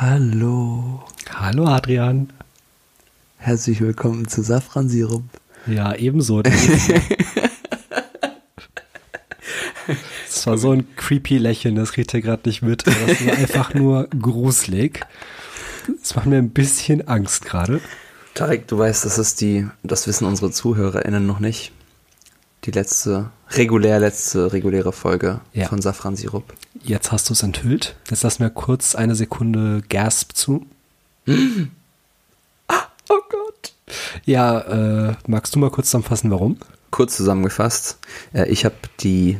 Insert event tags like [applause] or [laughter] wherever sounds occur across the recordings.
Hallo. Hallo Adrian. Herzlich willkommen zu Safransirup. Ja, ebenso. [laughs] Das war so ein creepy Lächeln, das kriegt ihr gerade nicht mit. Das war einfach nur gruselig. Das macht mir ein bisschen Angst gerade. Tarek, du weißt, das ist die, das wissen unsere ZuhörerInnen noch nicht. Die letzte, regulär letzte reguläre Folge Ja. von Safransirup. Jetzt hast du es enthüllt. Jetzt lass mir kurz eine Sekunde Gasp zu. [gasps] Oh Gott. Ja, äh, magst du mal kurz zusammenfassen, warum? Kurz zusammengefasst, äh, ich habe die,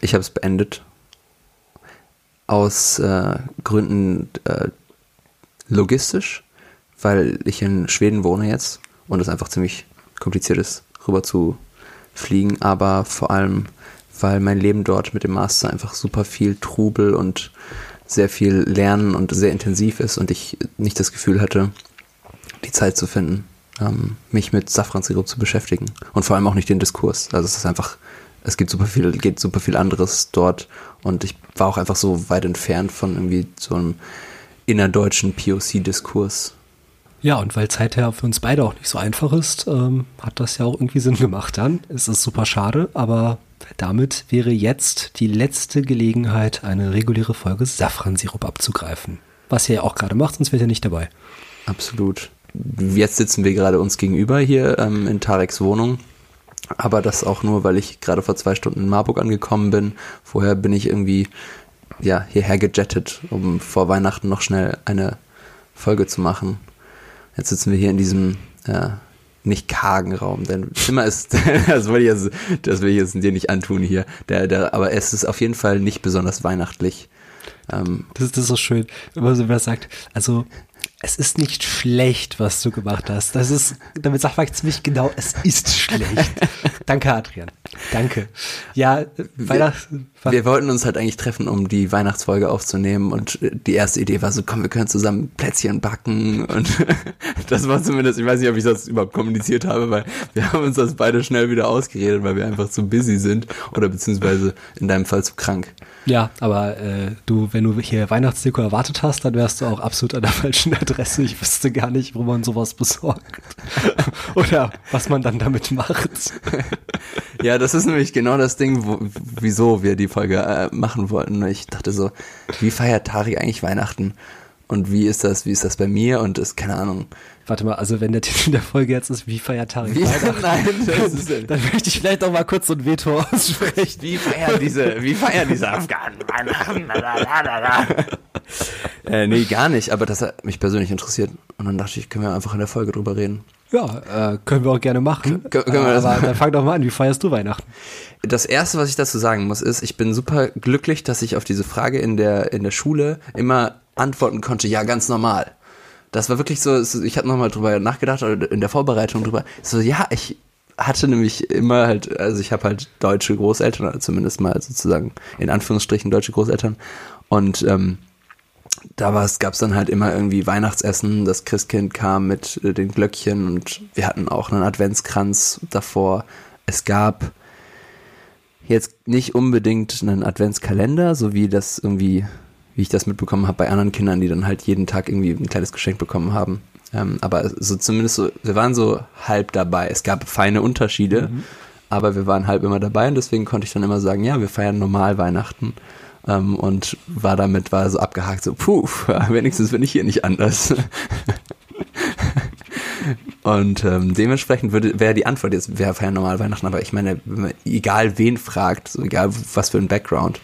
ich habe es beendet aus äh, Gründen äh, logistisch, weil ich in Schweden wohne jetzt und es einfach ziemlich kompliziert ist, rüber zu fliegen, aber vor allem, weil mein Leben dort mit dem Master einfach super viel Trubel und sehr viel Lernen und sehr intensiv ist und ich nicht das Gefühl hatte, die Zeit zu finden, ähm, mich mit Safransirup zu beschäftigen. Und vor allem auch nicht den Diskurs. Also es ist einfach, es gibt super viel, geht super viel anderes dort. Und ich war auch einfach so weit entfernt von irgendwie so einem innerdeutschen POC-Diskurs. Ja, und weil Zeit für uns beide auch nicht so einfach ist, ähm, hat das ja auch irgendwie Sinn gemacht dann. Es ist super schade, aber damit wäre jetzt die letzte Gelegenheit, eine reguläre Folge Safransirup abzugreifen. Was ihr ja auch gerade macht, sonst wärt ihr nicht dabei. Absolut. Jetzt sitzen wir gerade uns gegenüber hier ähm, in Tareks Wohnung. Aber das auch nur, weil ich gerade vor zwei Stunden in Marburg angekommen bin. Vorher bin ich irgendwie ja, hierher gejettet, um vor Weihnachten noch schnell eine Folge zu machen. Jetzt sitzen wir hier in diesem äh, nicht kargen Raum, denn Zimmer ist, [laughs] das will ich jetzt, das will ich jetzt dir nicht antun hier. Der, der, aber es ist auf jeden Fall nicht besonders weihnachtlich. Ähm, Das, das ist so schön, wenn man sagt, also es ist nicht schlecht, was du gemacht hast. Das ist, damit sagt man ziemlich genau, es ist schlecht. [laughs] Danke, Adrian. Danke. Ja, Weihnacht, Wir wollten uns halt eigentlich treffen, um die Weihnachtsfolge aufzunehmen und äh, die erste Idee war so, komm, wir können zusammen Plätzchen backen und [laughs] das war zumindest, ich weiß nicht, ob ich das überhaupt kommuniziert habe, weil wir haben uns das beide schnell wieder ausgeredet, weil wir einfach zu busy sind oder beziehungsweise in deinem Fall zu krank. Ja, aber äh, du, wenn du hier Weihnachtsdeko erwartet hast, dann wärst du auch absolut an der falschen Adresse. Ich wüsste gar nicht, wo man sowas besorgt. [laughs] Oder was man dann damit macht. Ja, das ist nämlich genau das Ding, wo, wieso wir die Folge äh, machen wollten. Ich dachte so, wie feiert Tari eigentlich Weihnachten? Und wie ist das, wie ist das bei mir? Und ist, keine Ahnung. Warte mal, also wenn der Titel der Folge jetzt ist, wie feiert Tarek Wie, Weihnachten, [laughs] nein, das ist, dann möchte ich vielleicht auch mal kurz so ein Veto aussprechen. Wie feiern diese, wie feiern diese [laughs] Afghanen Weihnachten? [laughs] äh, nee, gar nicht, aber das hat mich persönlich interessiert. Und dann dachte ich, können wir einfach in der Folge drüber reden. Ja, äh, können wir auch gerne machen. Können- können wir das Aber machen? dann fang doch mal an, wie feierst du Weihnachten? Das erste, was ich dazu sagen muss, ist, ich bin super glücklich, dass ich auf diese Frage in der, in der Schule immer antworten konnte, ja, ganz normal. Das war wirklich so, ich habe nochmal drüber nachgedacht, oder in der Vorbereitung drüber, so, ja, ich hatte nämlich immer halt, also ich habe halt deutsche Großeltern, oder zumindest mal sozusagen in Anführungsstrichen deutsche Großeltern. Und ähm, da gab es dann halt immer irgendwie Weihnachtsessen, das Christkind kam mit äh, den Glöckchen und wir hatten auch einen Adventskranz davor. Es gab jetzt nicht unbedingt einen Adventskalender, so wie das irgendwie, wie ich das mitbekommen habe bei anderen Kindern, die dann halt jeden Tag irgendwie ein kleines Geschenk bekommen haben. Ähm, aber so zumindest so, wir waren so halb dabei. Es gab feine Unterschiede, aber wir waren halb immer dabei und deswegen konnte ich dann immer sagen, ja, wir feiern normal Weihnachten. Ähm, und war damit, war so abgehakt, so, puh, [laughs] wenigstens bin ich hier nicht anders. [laughs] Und ähm, dementsprechend würde wäre die Antwort jetzt, wir feiern normal Weihnachten, aber ich meine, egal wen fragt, so egal was für ein Background,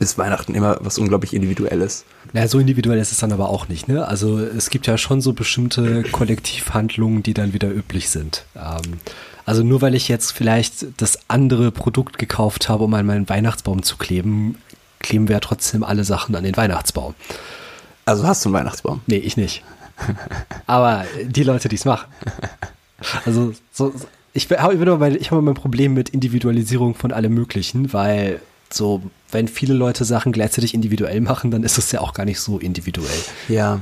ist Weihnachten immer was unglaublich Individuelles. Naja, so individuell ist es dann aber auch nicht, ne? Also es gibt ja schon so bestimmte Kollektivhandlungen, die dann wieder üblich sind. Ähm, also nur weil ich jetzt vielleicht das andere Produkt gekauft habe, um an meinen Weihnachtsbaum zu kleben, kleben wir ja trotzdem alle Sachen an den Weihnachtsbaum. Also hast du einen Weihnachtsbaum? Nee, ich nicht. Aber die Leute, die es machen. Also so, ich habe immer mein, ich habe mein Problem mit Individualisierung von allem Möglichen, weil so, wenn viele Leute Sachen gleichzeitig individuell machen, dann ist es ja auch gar nicht so individuell. Ja.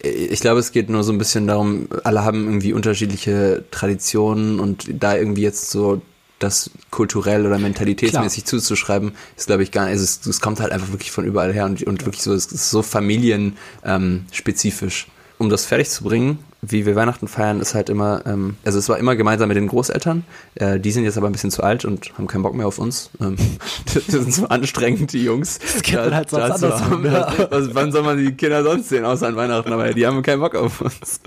Ich glaube, es geht nur so ein bisschen darum, alle haben irgendwie unterschiedliche Traditionen und da irgendwie jetzt so das kulturell oder mentalitätsmäßig Klar. zuzuschreiben, ist glaube ich gar nicht, es, es, kommt halt einfach wirklich von überall her und, und wirklich so, es ist so familienspezifisch. Um das fertig zu bringen, wie wir Weihnachten feiern, ist halt immer, ähm, also es war immer gemeinsam mit den Großeltern. Äh, die sind jetzt aber ein bisschen zu alt und haben keinen Bock mehr auf uns. Ähm, [laughs] die sind so anstrengend, die Jungs. Das geht da, halt sonst anders ne? also, Wann soll man die Kinder sonst sehen, außer an Weihnachten? Aber die haben keinen Bock auf uns.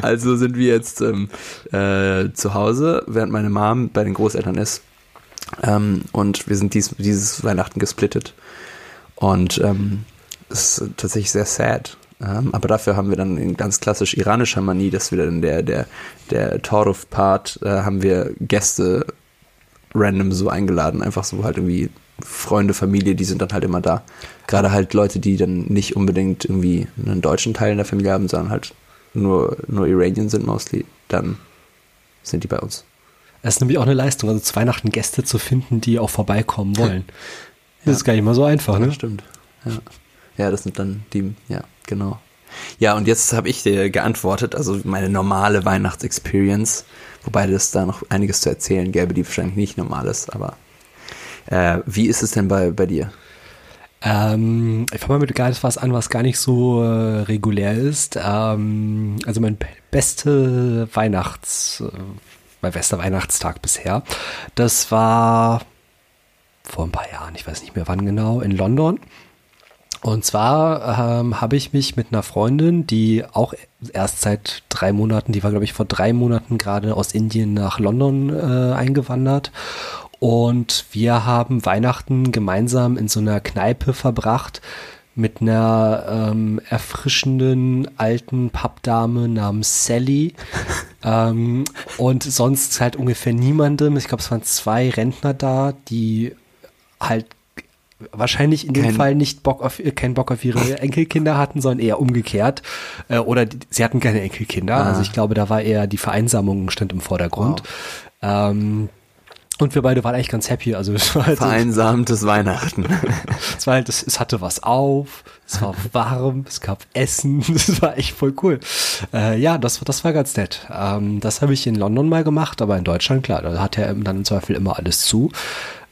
Also sind wir jetzt ähm, äh, zu Hause, während meine Mom bei den Großeltern ist. Ähm, und wir sind dies, dieses Weihnachten gesplittet. Und ähm, es ist tatsächlich sehr sad aber dafür haben wir dann in ganz klassisch iranischer Manie, dass wir dann der, der, der Toruf-Part, äh, haben wir Gäste random so eingeladen, einfach so halt irgendwie Freunde, Familie, die sind dann halt immer da. Gerade halt Leute, die dann nicht unbedingt irgendwie einen deutschen Teil in der Familie haben, sondern halt nur, nur Iranian sind mostly, dann sind die bei uns. Es ist nämlich auch eine Leistung, also zu Weihnachten Gäste zu finden, die auch vorbeikommen wollen. Das ja. ist gar nicht mal so einfach, ne? Ja, stimmt. Ja. Ja, das sind dann die, ja genau. Ja, und jetzt habe ich dir geantwortet, also meine normale Weihnachtsexperience, wobei es da noch einiges zu erzählen gäbe, die wahrscheinlich nicht normal ist, aber äh, wie ist es denn bei, bei dir? Ähm, ich fange mal mit was an, was gar nicht so äh, regulär ist. Ähm, also mein beste Weihnachts, äh, mein bester Weihnachtstag bisher, das war vor ein paar Jahren, ich weiß nicht mehr wann genau, in London. Und zwar ähm, habe ich mich mit einer Freundin, die auch erst seit drei Monaten, die war glaube ich vor drei Monaten gerade aus Indien nach London äh, eingewandert. Und wir haben Weihnachten gemeinsam in so einer Kneipe verbracht mit einer ähm, erfrischenden alten Pappdame namens Sally [laughs] ähm, und sonst halt ungefähr niemandem. Ich glaube, es waren zwei Rentner da, die halt wahrscheinlich in dem kein, Fall nicht Bock auf, keinen Bock auf ihre [laughs] Enkelkinder hatten, sondern eher umgekehrt. Äh, oder die, sie hatten keine Enkelkinder. Ah. Also ich glaube, da war eher die Vereinsamung stand im Vordergrund. Wow. Ähm, und wir beide waren eigentlich ganz happy. Also es war halt Vereinsamtes Weihnachten. [laughs] es war halt, es, es, hatte was auf, es war warm, es gab Essen, [laughs] das war echt voll cool. Äh, ja, das, das war ganz nett. Ähm, das habe ich in London mal gemacht, aber in Deutschland, klar, da hat er dann im Zweifel immer alles zu.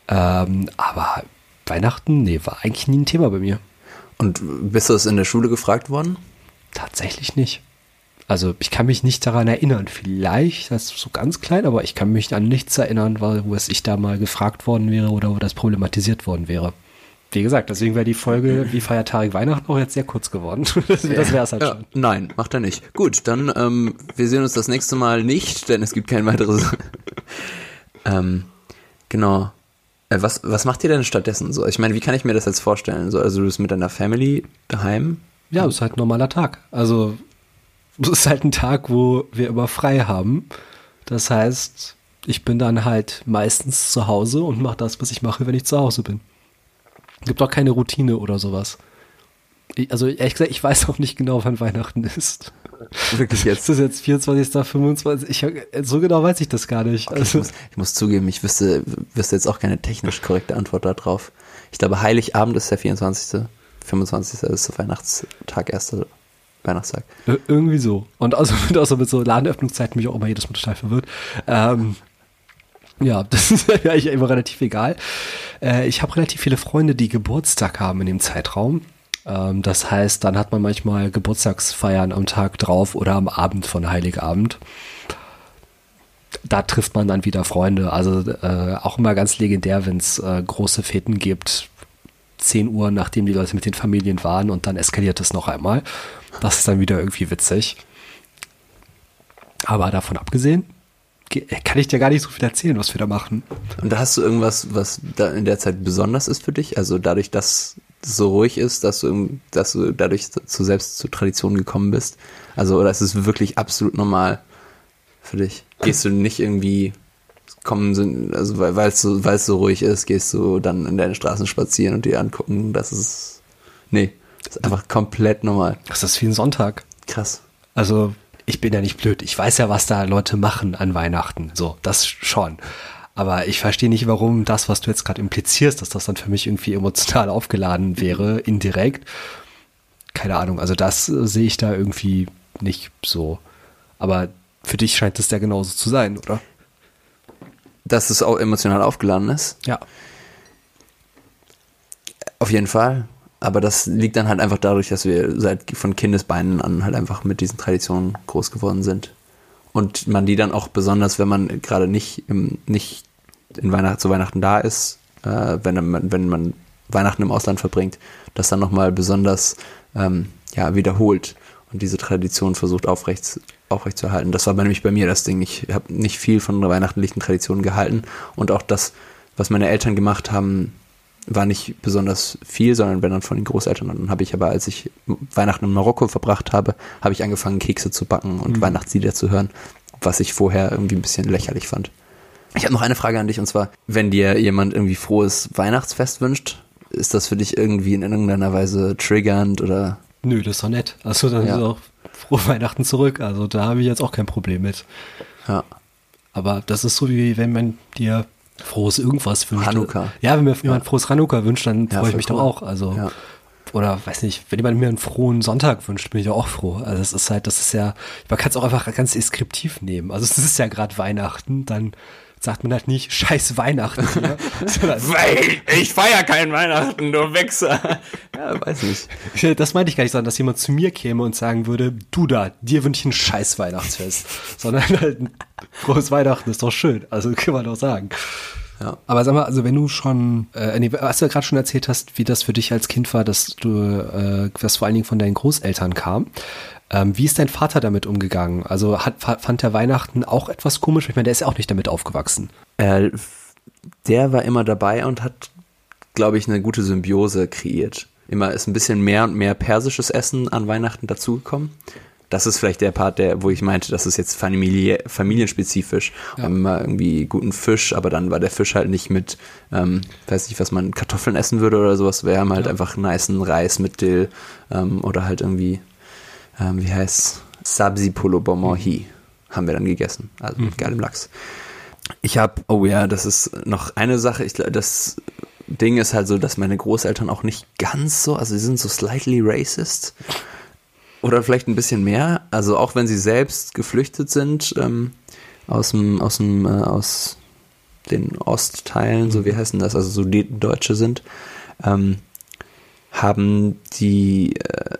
Ähm, aber Weihnachten, nee, war eigentlich nie ein Thema bei mir. Und bist du es in der Schule gefragt worden? Tatsächlich nicht. Also ich kann mich nicht daran erinnern. Vielleicht, das ist so ganz klein, aber ich kann mich an nichts erinnern, wo es ich da mal gefragt worden wäre oder wo das problematisiert worden wäre. Wie gesagt, deswegen wäre die Folge wie Feiertag Weihnachten auch jetzt sehr kurz geworden. [laughs] das wäre es halt ja, schon. Nein, macht er nicht. Gut, dann ähm, wir sehen uns das nächste Mal nicht, denn es gibt kein weiteres. [laughs] ähm, genau. Äh, was, was macht ihr denn stattdessen so? Ich meine, wie kann ich mir das jetzt vorstellen? So, also du bist mit deiner Family daheim? Ja, es ist halt ein normaler Tag. Also [laughs] es ist halt ein Tag, wo wir immer frei haben. Das heißt, ich bin dann halt meistens zu Hause und mache das, was ich mache, wenn ich zu Hause bin. Gibt auch keine Routine oder sowas. Also ehrlich gesagt, ich weiß auch nicht genau, wann Weihnachten ist. Wirklich jetzt? Ist das jetzt 24., 25? Ich, so genau weiß ich das gar nicht. Okay, also. ich, muss, ich, muss, zugeben, ich wüsste, wüsste jetzt auch keine technisch korrekte Antwort darauf. Ich glaube, Heiligabend ist der 24., 25. ist der Weihnachtstag, erster Weihnachtstag. irgendwie so. Und außer mit, [laughs] außer mit so Ladenöffnungszeiten mich auch immer jedes Mal total verwirrt. Ähm, ja, [laughs] das ist ja eigentlich immer relativ egal. Äh, ich habe relativ viele Freunde, die Geburtstag haben in dem Zeitraum. Ähm, das heißt, dann hat man manchmal Geburtstagsfeiern am Tag drauf oder am Abend von Heiligabend. Da trifft man dann wieder Freunde. Also äh, auch immer ganz legendär, wenn es äh, große Feten gibt. 10 Uhr, nachdem die Leute mit den Familien waren und dann eskaliert es noch einmal. Das ist dann wieder irgendwie witzig. Aber davon abgesehen, kann ich dir gar nicht so viel erzählen, was wir da machen. Und da hast du irgendwas, was da in der Zeit besonders ist für dich? Also dadurch, dass so ruhig ist, dass du, dass du dadurch zu selbst zur Tradition gekommen bist? Also, oder ist es wirklich absolut normal für dich? Gehst du nicht irgendwie kommen, also weil es so, weil es so ruhig ist, gehst du dann in deine Straßen spazieren und dir angucken, das ist, nee, das ist einfach komplett normal. Das ist wie ein Sonntag. Krass. Also, ich bin ja nicht blöd. Ich weiß ja, was da Leute machen an Weihnachten. So, das schon. Aber ich verstehe nicht, warum das, was du jetzt gerade implizierst, dass das dann für mich irgendwie emotional [laughs] aufgeladen wäre, indirekt. Keine Ahnung, also das sehe ich da irgendwie nicht so. Aber für dich scheint es ja genauso zu sein, oder? dass es auch emotional aufgeladen ist. Ja. Auf jeden Fall. Aber das liegt dann halt einfach dadurch, dass wir seit von Kindesbeinen an halt einfach mit diesen Traditionen groß geworden sind. Und man die dann auch besonders, wenn man gerade nicht, im, nicht in Weihnachten, zu Weihnachten da ist, äh, wenn, man, wenn man Weihnachten im Ausland verbringt, das dann nochmal besonders ähm, ja, wiederholt und diese Tradition versucht aufrecht, aufrecht zu erhalten. Das war nämlich bei mir das Ding. Ich habe nicht viel von weihnachtlichen Traditionen gehalten und auch das, was meine Eltern gemacht haben, war nicht besonders viel, sondern wenn dann von den Großeltern. Und dann habe ich aber, als ich Weihnachten in Marokko verbracht habe, habe ich angefangen, Kekse zu backen und mhm. Weihnachtslieder zu hören, was ich vorher irgendwie ein bisschen lächerlich fand. Ich habe noch eine Frage an dich und zwar, wenn dir jemand irgendwie frohes Weihnachtsfest wünscht, ist das für dich irgendwie in irgendeiner Weise triggernd oder? Nö, das ist doch nett. Also dann ja. ist auch frohe Weihnachten zurück. Also da habe ich jetzt auch kein Problem mit. Ja. Aber das ist so wie wenn man dir frohes irgendwas wünscht. Hanukkah. Ja, wenn mir jemand frohes Hanukkah wünscht, dann ja, freue ich mich cool. doch auch. Also ja. oder weiß nicht, wenn jemand mir einen frohen Sonntag wünscht, bin ich auch froh. Also es ist halt, das ist ja, man kann es auch einfach ganz deskriptiv nehmen. Also [laughs] es ist ja gerade Weihnachten, dann sagt man halt nicht scheiß Weihnachten hier, [laughs] Weil ich feier kein Weihnachten, du Wichser. ja, weiß nicht. Das meinte ich gar nicht, sondern dass jemand zu mir käme und sagen würde, du da, dir wünsche ich ein scheiß Weihnachtsfest. sondern halt ein frohes Weihnachten ist doch schön. Also kann man doch sagen. Ja. Aber sag mal, also wenn du schon, äh, nee, was du ja gerade schon erzählt hast, wie das für dich als Kind war, dass du, äh, was vor allen Dingen von deinen Großeltern kam, ähm, wie ist dein Vater damit umgegangen? Also hat, fand der Weihnachten auch etwas komisch? Ich meine, der ist ja auch nicht damit aufgewachsen. Äh, der war immer dabei und hat, glaube ich, eine gute Symbiose kreiert. Immer ist ein bisschen mehr und mehr persisches Essen an Weihnachten dazugekommen. Das ist vielleicht der Part, der, wo ich meinte, das ist jetzt Familie, familienspezifisch. Ja. Immer irgendwie guten Fisch, aber dann war der Fisch halt nicht mit, ähm, weiß nicht, was man Kartoffeln essen würde oder sowas. Wir haben halt ja. einfach niceen Reis mit Dill ähm, oder halt irgendwie ähm, wie heißt Sabzi Polo Bomohi haben wir dann gegessen. Also mit mhm. geilem Lachs. Ich habe, oh ja, das ist noch eine Sache. Ich, das Ding ist halt so, dass meine Großeltern auch nicht ganz so, also sie sind so slightly racist. Oder vielleicht ein bisschen mehr. Also auch wenn sie selbst geflüchtet sind ähm, aus dem, aus dem, äh, aus den Ostteilen, so wie heißen das, also so die Deutsche sind, ähm, haben die äh,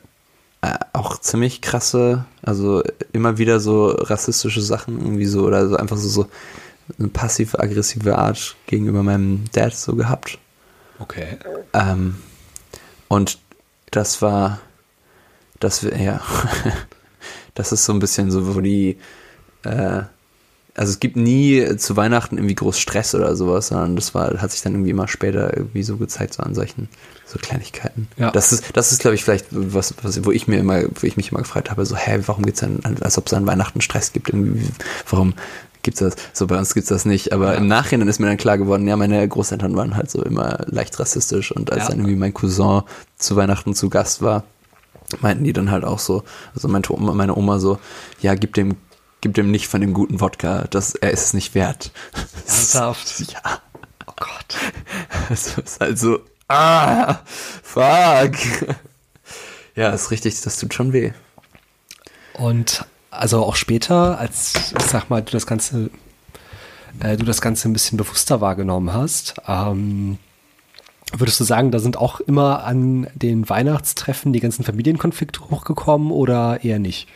äh, auch ziemlich krasse, also immer wieder so rassistische Sachen irgendwie so oder so einfach so, so eine passiv-aggressive Art gegenüber meinem Dad so gehabt. Okay. Ähm, und das war, das ja, [laughs] das ist so ein bisschen so, wo die, äh, also es gibt nie zu Weihnachten irgendwie groß Stress oder sowas, sondern das war, hat sich dann irgendwie immer später irgendwie so gezeigt, so an solchen so Kleinigkeiten. Ja. Das ist, das ist, glaube ich, vielleicht was, was, wo ich mir immer, wo ich mich immer gefragt habe, so, hä, warum geht's dann, als ob es an Weihnachten Stress gibt, irgendwie, warum gibt's das? So, bei uns gibt's das nicht, aber ja. im Nachhinein ist mir dann klar geworden, ja, meine Großeltern waren halt so immer leicht rassistisch und als ja. dann irgendwie mein Cousin zu Weihnachten zu Gast war, meinten die dann halt auch so, also meinte Oma, meine Oma so, ja, gib dem, gib dem nicht von dem guten Wodka, das, er ist es nicht wert. Ernsthaft? [laughs] ja. Oh Gott. Das ist halt so, Ah, fuck. Ja, ist richtig, das tut schon weh. Und also auch später, als ich sag mal, du das Ganze, äh, du das Ganze ein bisschen bewusster wahrgenommen hast, ähm, würdest du sagen, da sind auch immer an den Weihnachtstreffen die ganzen Familienkonflikte hochgekommen oder eher nicht?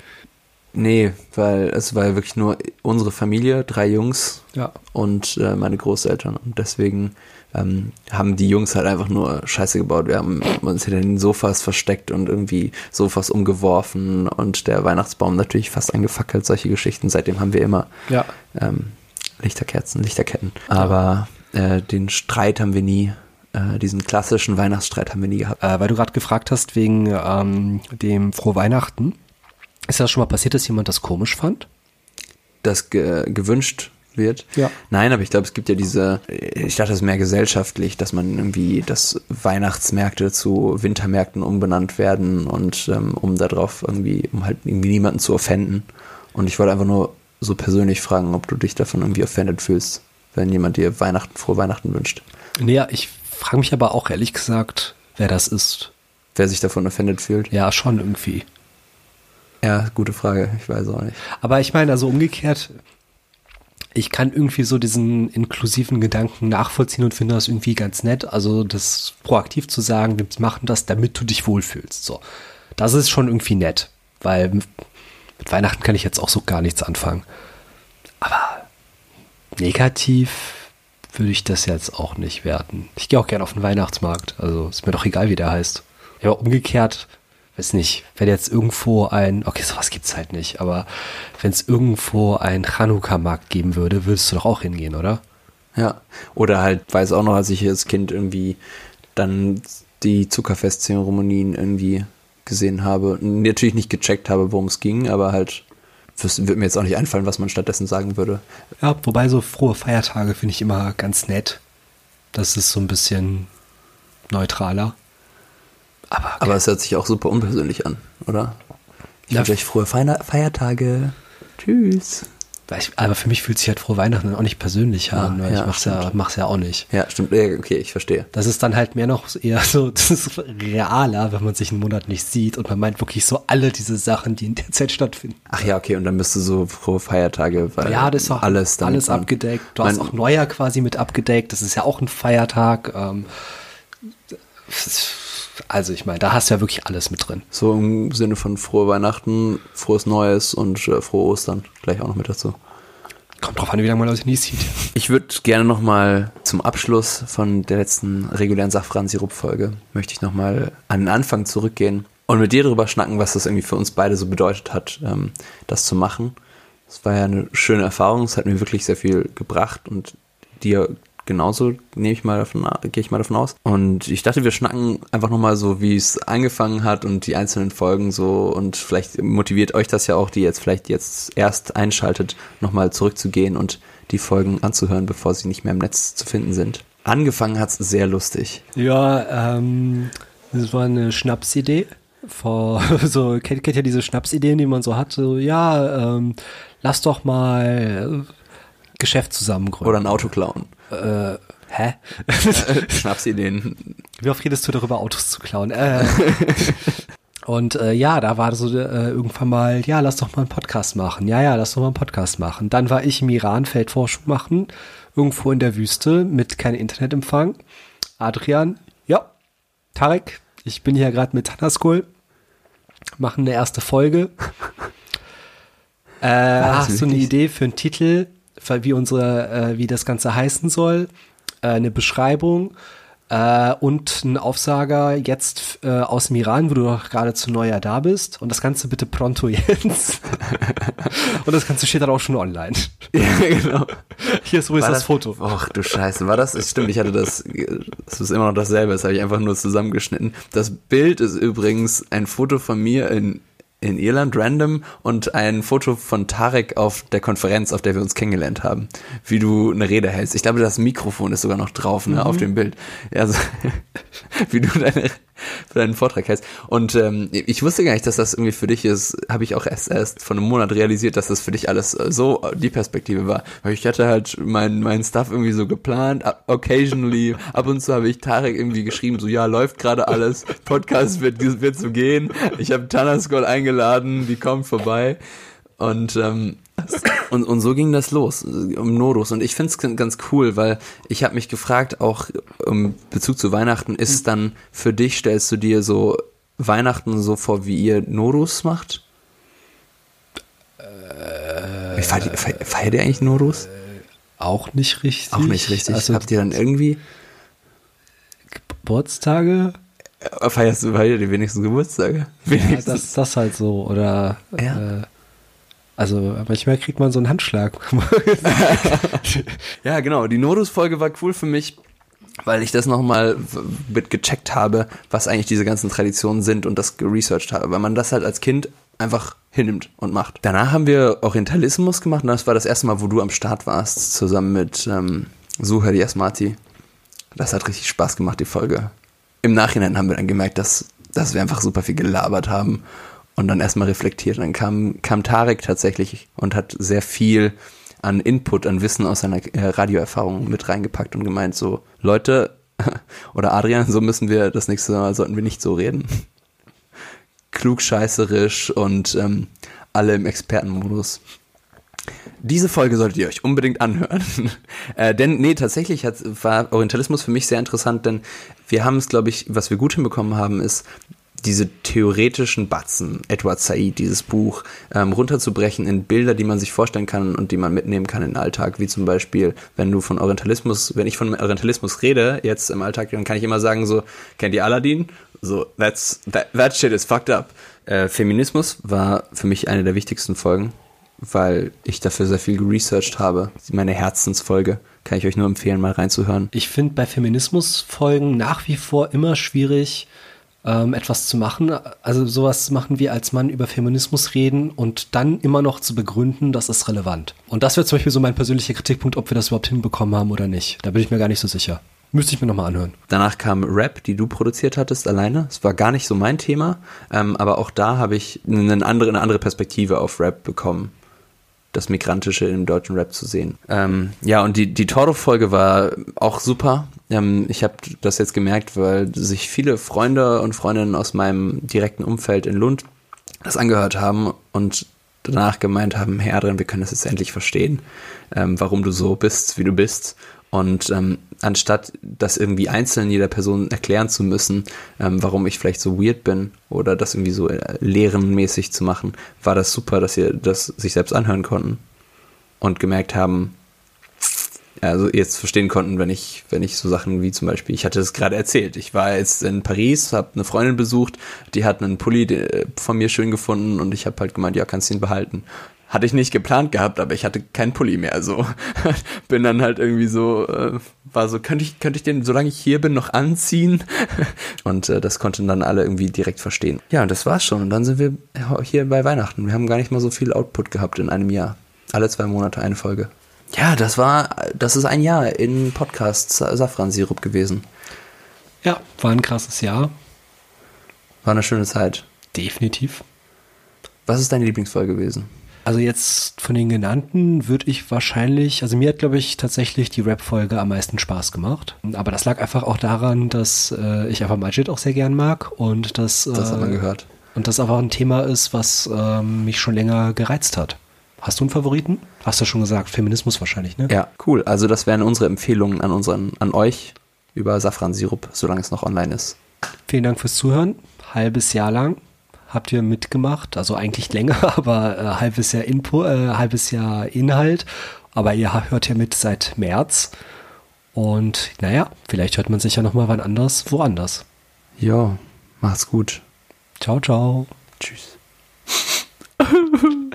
Nee, weil es war ja wirklich nur unsere Familie, drei Jungs ja. und äh, meine Großeltern. Und deswegen ähm, haben die Jungs halt einfach nur Scheiße gebaut. Wir haben uns hinter den Sofas versteckt und irgendwie Sofas umgeworfen und der Weihnachtsbaum natürlich fast angefackelt, solche Geschichten. Seitdem haben wir immer ja. ähm, Lichterkerzen, Lichterketten. Aber äh, den Streit haben wir nie äh, diesen klassischen Weihnachtsstreit haben wir nie gehabt. Äh, weil du gerade gefragt hast wegen ähm, dem Frohe Weihnachten. Ist das schon mal passiert, dass jemand das komisch fand? Das ge gewünscht wird. Ja. Nein, aber ich glaube, es gibt ja diese, ich dachte, es ist mehr gesellschaftlich, dass man irgendwie, dass Weihnachtsmärkte zu Wintermärkten umbenannt werden und ähm, um darauf irgendwie, um halt irgendwie niemanden zu offenden. Und ich wollte einfach nur so persönlich fragen, ob du dich davon irgendwie offended fühlst, wenn jemand dir Weihnachten, frohe Weihnachten wünscht. Naja, ich frage mich aber auch ehrlich gesagt, wer das ist. Wer sich davon offended fühlt? Ja, schon irgendwie. Ja, gute Frage. Ich weiß auch nicht. Aber ich meine, also umgekehrt, ich kann irgendwie so diesen inklusiven Gedanken nachvollziehen und finde das irgendwie ganz nett. Also das proaktiv zu sagen, wir machen das, damit du dich wohlfühlst. So, das ist schon irgendwie nett, weil mit Weihnachten kann ich jetzt auch so gar nichts anfangen. Aber negativ würde ich das jetzt auch nicht werten. Ich gehe auch gerne auf den Weihnachtsmarkt. Also ist mir doch egal, wie der heißt. Ja, umgekehrt weiß nicht, wenn jetzt irgendwo ein, okay, sowas gibt's halt nicht, aber wenn es irgendwo ein Chanukka-Markt geben würde, würdest du doch auch hingehen, oder? Ja. Oder halt, weiß auch noch, als ich als Kind irgendwie dann die Zuckerfest-Zeremonien irgendwie gesehen habe. Natürlich nicht gecheckt habe, worum es ging, aber halt würde mir jetzt auch nicht einfallen, was man stattdessen sagen würde. Ja, wobei so frohe Feiertage finde ich immer ganz nett. Das ist so ein bisschen neutraler. Aber, okay. Aber es hört sich auch super unpersönlich an, oder? Ich wünsche euch frohe Feiertage. Tschüss. Aber für mich fühlt sich halt frohe Weihnachten auch nicht persönlich an, ja, weil ja, ich mach's ja, mach's ja auch nicht. Ja, stimmt. Okay, ich verstehe. Das ist dann halt mehr noch eher so, [laughs] das ist realer, wenn man sich einen Monat nicht sieht und man meint wirklich so alle diese Sachen, die in der Zeit stattfinden. Ach ja, okay, und dann bist du so frohe Feiertage, weil ja, das ist auch alles, alles abgedeckt. Du hast auch Neujahr quasi mit abgedeckt. Das ist ja auch ein Feiertag. Ähm, also ich meine, da hast du ja wirklich alles mit drin. So im Sinne von frohe Weihnachten, frohes Neues und äh, frohe Ostern gleich auch noch mit dazu. Kommt drauf an, wie lange man das nie sieht. Ich würde gerne nochmal zum Abschluss von der letzten regulären Safran-Sirup-Folge, möchte ich nochmal an den Anfang zurückgehen und mit dir darüber schnacken, was das irgendwie für uns beide so bedeutet hat, ähm, das zu machen. Es war ja eine schöne Erfahrung, es hat mir wirklich sehr viel gebracht und dir genauso, nehme ich mal davon, gehe ich mal davon aus. Und ich dachte, wir schnacken einfach nochmal so, wie es angefangen hat und die einzelnen Folgen so und vielleicht motiviert euch das ja auch, die jetzt vielleicht jetzt erst einschaltet, nochmal zurückzugehen und die Folgen anzuhören, bevor sie nicht mehr im Netz zu finden sind. Angefangen hat es sehr lustig. Ja, ähm, das war eine Schnapsidee. Vor, [laughs] so, kennt, kennt ja diese Schnapsideen, die man so hat, so, ja, ähm, lass doch mal Geschäft zusammengründen. Oder ein Auto klauen. Äh, hä? [laughs] Schnapsideen. Wie oft redest du darüber, Autos zu klauen? Äh. [laughs] Und äh, ja, da war so äh, irgendwann mal, ja, lass doch mal einen Podcast machen. Ja, ja, lass doch mal einen Podcast machen. Dann war ich im Iran Feldforschung machen, irgendwo in der Wüste mit keinem Internetempfang. Adrian, ja, Tarek, ich bin hier gerade mit Tanaskul, machen eine erste Folge. [laughs] Äh, hast du eine Idee für einen Titel? Wie unsere, äh, wie das Ganze heißen soll, äh, eine Beschreibung äh, und ein Aufsager jetzt äh, aus dem Iran, wo du doch gerade zu Neujahr da bist. Und das Ganze bitte pronto jetzt. [laughs] und das Ganze steht dann auch schon online. [laughs] ja, genau. Hier ist übrigens das, das, Foto. Ach du Scheiße, war das? Stimmt, ich hatte das, das ist immer noch dasselbe, das habe ich einfach nur zusammengeschnitten. Das Bild ist übrigens ein Foto von mir in in Irland random und ein Foto von Tarek auf der Konferenz, auf der wir uns kennengelernt haben, wie du eine Rede hältst. Ich glaube, das Mikrofon ist sogar noch drauf, ne, mhm. auf dem Bild. Also, [laughs] wie du deine, deinen Vortrag hältst. Und ähm, ich wusste gar nicht, dass das irgendwie für dich ist, habe ich auch erst, erst vor einem Monat realisiert, dass das für dich alles äh, so die Perspektive war. Weil ich hatte halt mein, mein Stuff irgendwie so geplant, occasionally, ab und zu habe ich Tarek irgendwie geschrieben, so ja, läuft gerade alles, Podcast wird, wird so gehen. Ich habe Tanaskol eingeladen, die kommt vorbei. Und ähm, und, und so ging das los, um Nodus. Und ich finde es ganz cool, weil ich habe mich gefragt, auch im Bezug zu Weihnachten, ist es dann für dich, stellst du dir so Weihnachten so vor, wie ihr Nodus macht? Äh, feiert, feiert, feiert ihr eigentlich Nodus? Äh, auch nicht richtig. Auch nicht richtig. Also, Habt ihr dann irgendwie Geburtstage? Äh, feierst du feiert die wenigsten Geburtstage? Wenigstens. Ja, das, das halt so. Oder ja. äh, also manchmal kriegt man so einen Handschlag. [laughs] ja, genau. Die Nodus-Folge war cool für mich, weil ich das nochmal mit gecheckt habe, was eigentlich diese ganzen Traditionen sind und das geresearched habe, weil man das halt als Kind einfach hinnimmt und macht. Danach haben wir Orientalismus gemacht und das war das erste Mal, wo du am Start warst, zusammen mit ähm, Suher Yasmati. Das hat richtig Spaß gemacht, die Folge. Im Nachhinein haben wir dann gemerkt, dass, dass wir einfach super viel gelabert haben und dann erstmal reflektiert. dann kam, kam Tarek tatsächlich und hat sehr viel an Input, an Wissen aus seiner äh, Radioerfahrung mit reingepackt und gemeint, so, Leute, [laughs] oder Adrian, so müssen wir das nächste Mal, sollten wir nicht so reden. Klugscheißerisch und ähm, alle im Expertenmodus. Diese Folge solltet ihr euch unbedingt anhören. [laughs] äh, denn, nee, tatsächlich hat, war Orientalismus für mich sehr interessant, denn wir haben es, glaube ich, was wir gut hinbekommen haben, ist, diese theoretischen Batzen, Edward Said, dieses Buch, ähm, runterzubrechen in Bilder, die man sich vorstellen kann und die man mitnehmen kann in den Alltag, wie zum Beispiel, wenn du von Orientalismus, wenn ich von Orientalismus rede, jetzt im Alltag, dann kann ich immer sagen so, kennt ihr Aladdin? So, that's, that, that shit is fucked up. Äh, Feminismus war für mich eine der wichtigsten Folgen, weil ich dafür sehr viel geresearched habe. Meine Herzensfolge. Kann ich euch nur empfehlen, mal reinzuhören. Ich finde bei Feminismusfolgen nach wie vor immer schwierig, ähm, etwas zu machen, also sowas machen wie als Mann über Feminismus reden und dann immer noch zu begründen, das ist relevant. Und das wäre zum Beispiel so mein persönlicher Kritikpunkt, ob wir das überhaupt hinbekommen haben oder nicht. Da bin ich mir gar nicht so sicher. Müsste ich mir nochmal anhören. Danach kam Rap, die du produziert hattest, alleine. Es war gar nicht so mein Thema, ähm, aber auch da habe ich eine andere, eine andere Perspektive auf Rap bekommen das Migrantische im deutschen Rap zu sehen. Ähm, ja, und die, die Toro-Folge war auch super. Ähm, ich habe das jetzt gemerkt, weil sich viele Freunde und Freundinnen aus meinem direkten Umfeld in Lund das angehört haben und danach gemeint haben, Herr Adrian, wir können das jetzt endlich verstehen, ähm, warum du so bist, wie du bist. Und ähm, anstatt das irgendwie einzeln jeder Person erklären zu müssen, ähm, warum ich vielleicht so weird bin oder das irgendwie so äh, lehrenmäßig zu machen, war das super, dass ihr das sich selbst anhören konnten und gemerkt haben, also jetzt verstehen konnten, wenn ich, wenn ich so Sachen wie zum Beispiel, ich hatte es gerade erzählt, ich war jetzt in Paris, habe eine Freundin besucht, die hat einen Pulli äh, von mir schön gefunden und ich habe halt gemeint, ja, kannst ihn behalten. Hatte ich nicht geplant gehabt, aber ich hatte keinen Pulli mehr. So [laughs] bin dann halt irgendwie so, äh, war so, könnte ich, könnte ich den, solange ich hier bin, noch anziehen? [laughs] und äh, das konnten dann alle irgendwie direkt verstehen. Ja, und das war's schon. Und dann sind wir hier bei Weihnachten. Wir haben gar nicht mal so viel Output gehabt in einem Jahr. Alle zwei Monate eine Folge. Ja, das war, das ist ein Jahr in Podcast Safran-Sirup gewesen. Ja, war ein krasses Jahr. War eine schöne Zeit. Definitiv. Was ist deine Lieblingsfolge gewesen? Also jetzt von den genannten würde ich wahrscheinlich, also mir hat glaube ich tatsächlich die Rap-Folge am meisten Spaß gemacht. Aber das lag einfach auch daran, dass äh, ich einfach Majid auch sehr gern mag und dass das hat man äh, gehört. Und das einfach ein Thema ist, was äh, mich schon länger gereizt hat. Hast du einen Favoriten? Hast du schon gesagt, Feminismus wahrscheinlich, ne? Ja, cool. Also das wären unsere Empfehlungen an unseren, an euch über Safran-Sirup, solange es noch online ist. Vielen Dank fürs Zuhören. Halbes Jahr lang habt ihr mitgemacht, also eigentlich länger, [laughs] aber äh, halbes Jahr Input, äh, halbes Jahr Inhalt. Aber ihr hört ja mit seit März. Und naja, vielleicht hört man sich ja nochmal wann anders, woanders. Ja, macht's gut. Ciao, ciao. Tschüss. [laughs]